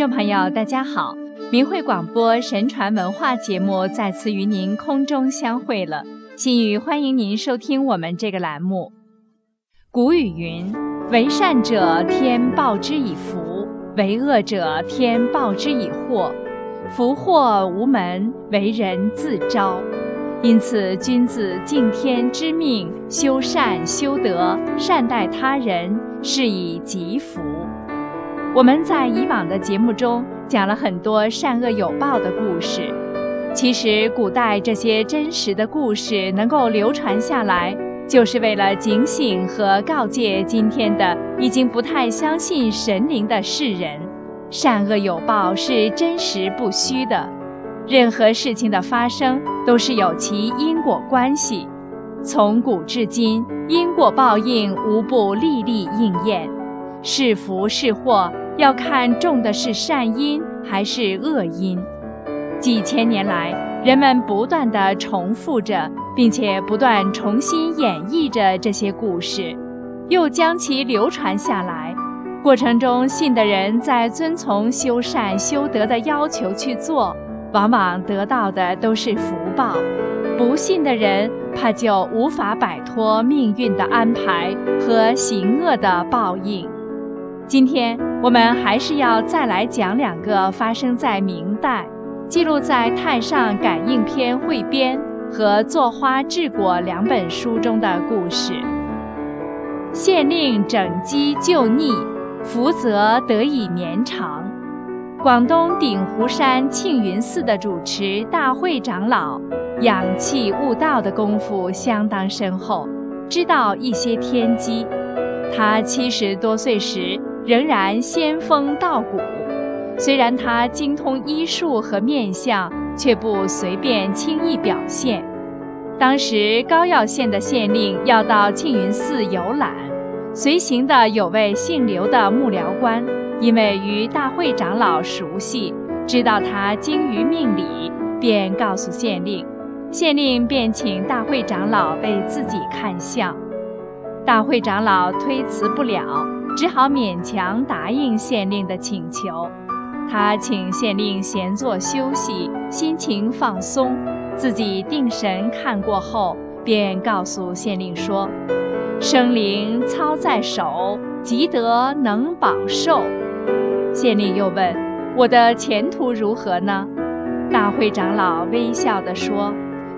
众朋友，大家好！明慧广播神传文化节目再次与您空中相会了，心语欢迎您收听我们这个栏目。古语云：“为善者天报之以福，为恶者天报之以祸。福祸无门，为人自招。”因此，君子敬天知命，修善修德，善待他人，是以积福。我们在以往的节目中讲了很多善恶有报的故事。其实，古代这些真实的故事能够流传下来，就是为了警醒和告诫今天的已经不太相信神灵的世人：善恶有报是真实不虚的。任何事情的发生都是有其因果关系，从古至今，因果报应无不历历应验。是福是祸，要看种的是善因还是恶因。几千年来，人们不断地重复着，并且不断重新演绎着这些故事，又将其流传下来。过程中，信的人在遵从修善修德的要求去做。往往得到的都是福报，不信的人怕就无法摆脱命运的安排和行恶的报应。今天我们还是要再来讲两个发生在明代、记录在《太上感应篇汇编》和《坐花治果》两本书中的故事。县令整机就逆，福泽得以绵长。广东鼎湖山庆云寺的主持大慧长老，养气悟道的功夫相当深厚，知道一些天机。他七十多岁时仍然仙风道骨，虽然他精通医术和面相，却不随便轻易表现。当时高要县的县令要到庆云寺游览，随行的有位姓刘的幕僚官。因为与大会长老熟悉，知道他精于命理，便告诉县令。县令便请大会长老为自己看相。大会长老推辞不了，只好勉强答应县令的请求。他请县令闲坐休息，心情放松，自己定神看过后，便告诉县令说：“生灵操在手，积德能保寿。”县令又问：“我的前途如何呢？”大会长老微笑地说：“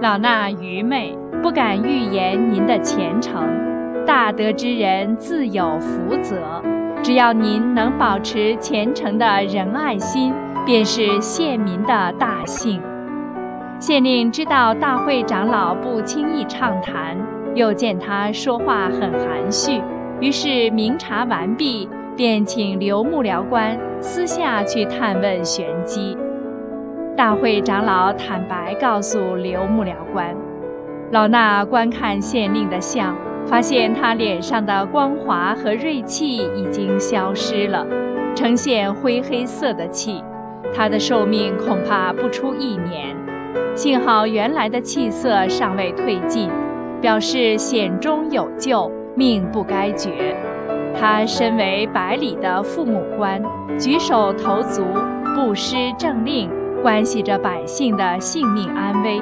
老衲愚昧，不敢预言您的前程。大德之人自有福泽，只要您能保持虔诚的仁爱心，便是县民的大幸。”县令知道大会长老不轻易畅谈，又见他说话很含蓄，于是明察完毕。便请刘幕僚官私下去探问玄机。大会长老坦白告诉刘幕僚官：“老衲观看县令的相，发现他脸上的光华和锐气已经消失了，呈现灰黑色的气。他的寿命恐怕不出一年。幸好原来的气色尚未退尽，表示险中有救，命不该绝。”他身为百里的父母官，举手投足、不失政令，关系着百姓的性命安危。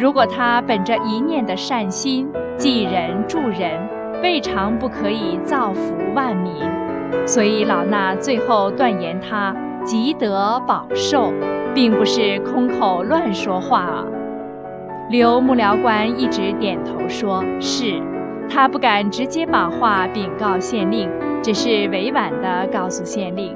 如果他本着一念的善心，济人助人，未尝不可以造福万民。所以老衲最后断言他积德保寿，并不是空口乱说话啊。刘幕僚官一直点头说是。他不敢直接把话禀告县令，只是委婉地告诉县令，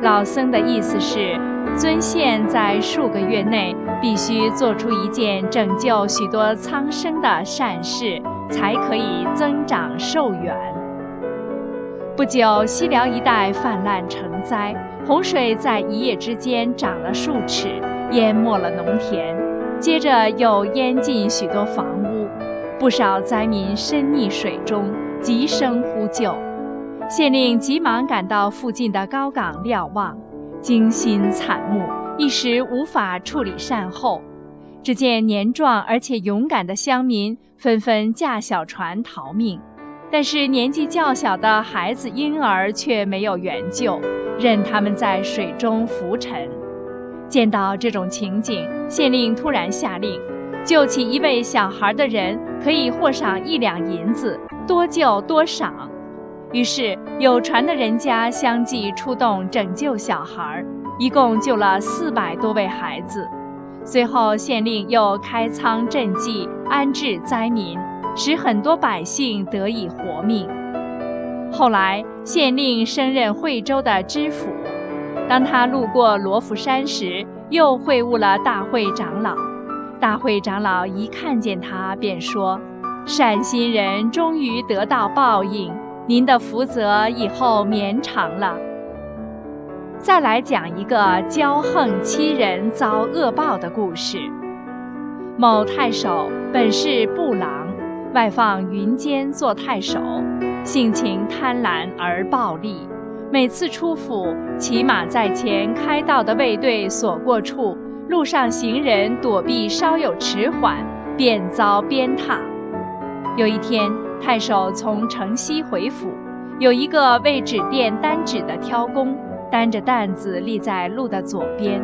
老僧的意思是，尊县在数个月内必须做出一件拯救许多苍生的善事，才可以增长寿元。不久，西辽一带泛滥成灾，洪水在一夜之间涨了数尺，淹没了农田，接着又淹进许多房屋。不少灾民身溺水中，急声呼救。县令急忙赶到附近的高岗瞭望，惊心惨目，一时无法处理善后。只见年壮而且勇敢的乡民纷纷驾小船逃命，但是年纪较小的孩子、婴儿却没有援救，任他们在水中浮沉。见到这种情景，县令突然下令，救起一位小孩的人可以获赏一两银子，多救多赏。于是有船的人家相继出动拯救小孩，一共救了四百多位孩子。随后县令又开仓赈济，安置灾民，使很多百姓得以活命。后来县令升任惠州的知府。当他路过罗浮山时，又会晤了大会长老。大会长老一看见他，便说：“善心人终于得到报应，您的福泽以后绵长了。”再来讲一个骄横欺人遭恶报的故事。某太守本是布郎，外放云间做太守，性情贪婪而暴戾。每次出府，骑马在前，开道的卫队所过处，路上行人躲避稍有迟缓，便遭鞭挞。有一天，太守从城西回府，有一个为纸店担纸的挑工，担着担子立在路的左边。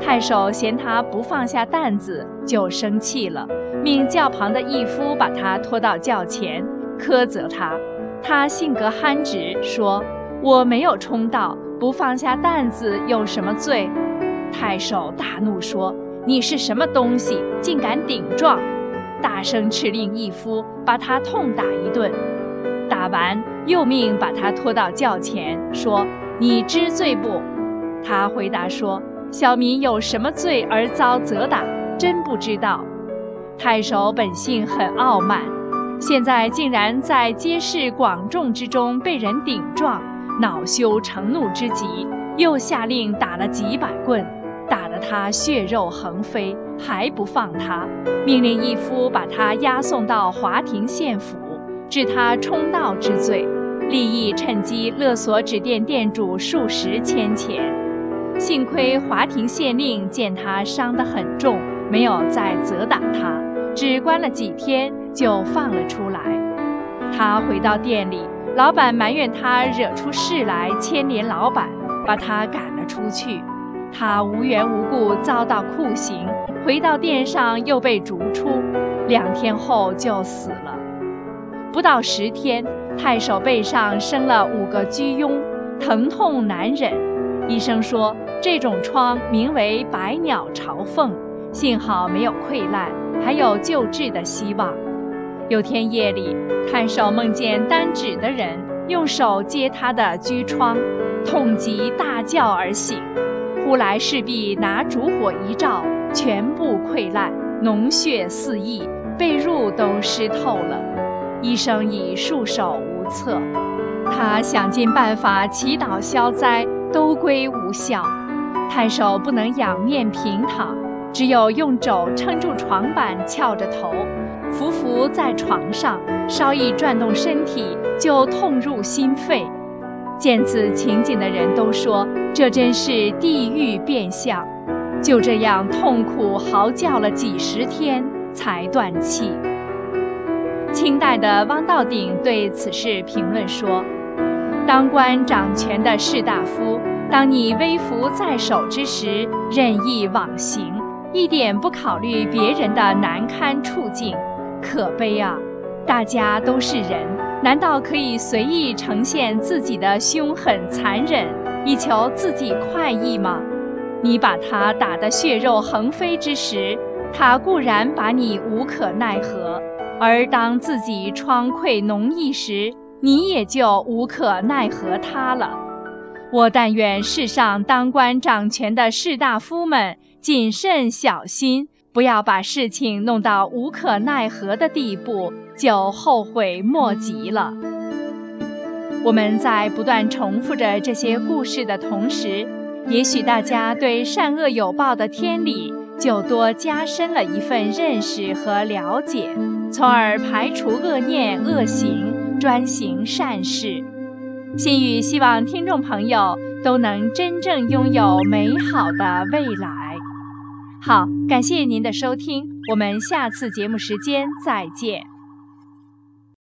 太守嫌他不放下担子，就生气了，命轿旁的义夫把他拖到轿前，苛责他。他性格憨直，说。我没有冲到，不放下担子有什么罪？太守大怒说：“你是什么东西，竟敢顶撞！”大声斥令义夫把他痛打一顿。打完，又命把他拖到轿前，说：“你知罪不？”他回答说：“小民有什么罪而遭责打？真不知道。”太守本性很傲慢，现在竟然在街市广众之中被人顶撞。恼羞成怒之极，又下令打了几百棍，打得他血肉横飞，还不放他，命令义夫把他押送到华亭县府，治他冲盗之罪，利益趁机勒索纸店店主数十千钱。幸亏华亭县令见他伤得很重，没有再责打他，只关了几天就放了出来。他回到店里。老板埋怨他惹出事来牵连老板，把他赶了出去。他无缘无故遭到酷刑，回到店上又被逐出，两天后就死了。不到十天，太守背上生了五个疽痈，疼痛难忍。医生说这种疮名为百鸟朝凤，幸好没有溃烂，还有救治的希望。有天夜里，太守梦见担纸的人用手接他的疽疮，痛极大叫而醒。忽来侍婢拿烛火一照，全部溃烂，脓血四溢，被褥都湿透了。医生已束手无策，他想尽办法祈祷消灾，都归无效。太守不能仰面平躺，只有用肘撑住床板，翘着头。伏伏在床上，稍一转动身体，就痛入心肺。见此情景的人都说，这真是地狱变相。就这样痛苦嚎叫了几十天，才断气。清代的汪道鼎对此事评论说：“当官掌权的士大夫，当你威服在手之时，任意妄行，一点不考虑别人的难堪处境。”可悲啊！大家都是人，难道可以随意呈现自己的凶狠残忍，以求自己快意吗？你把他打得血肉横飞之时，他固然把你无可奈何；而当自己疮溃脓溢时，你也就无可奈何他了。我但愿世上当官掌权的士大夫们谨慎小心。不要把事情弄到无可奈何的地步，就后悔莫及了。我们在不断重复着这些故事的同时，也许大家对善恶有报的天理就多加深了一份认识和了解，从而排除恶念恶行，专行善事。心语希望听众朋友都能真正拥有美好的未来。好，感谢您的收听，我们下次节目时间再见。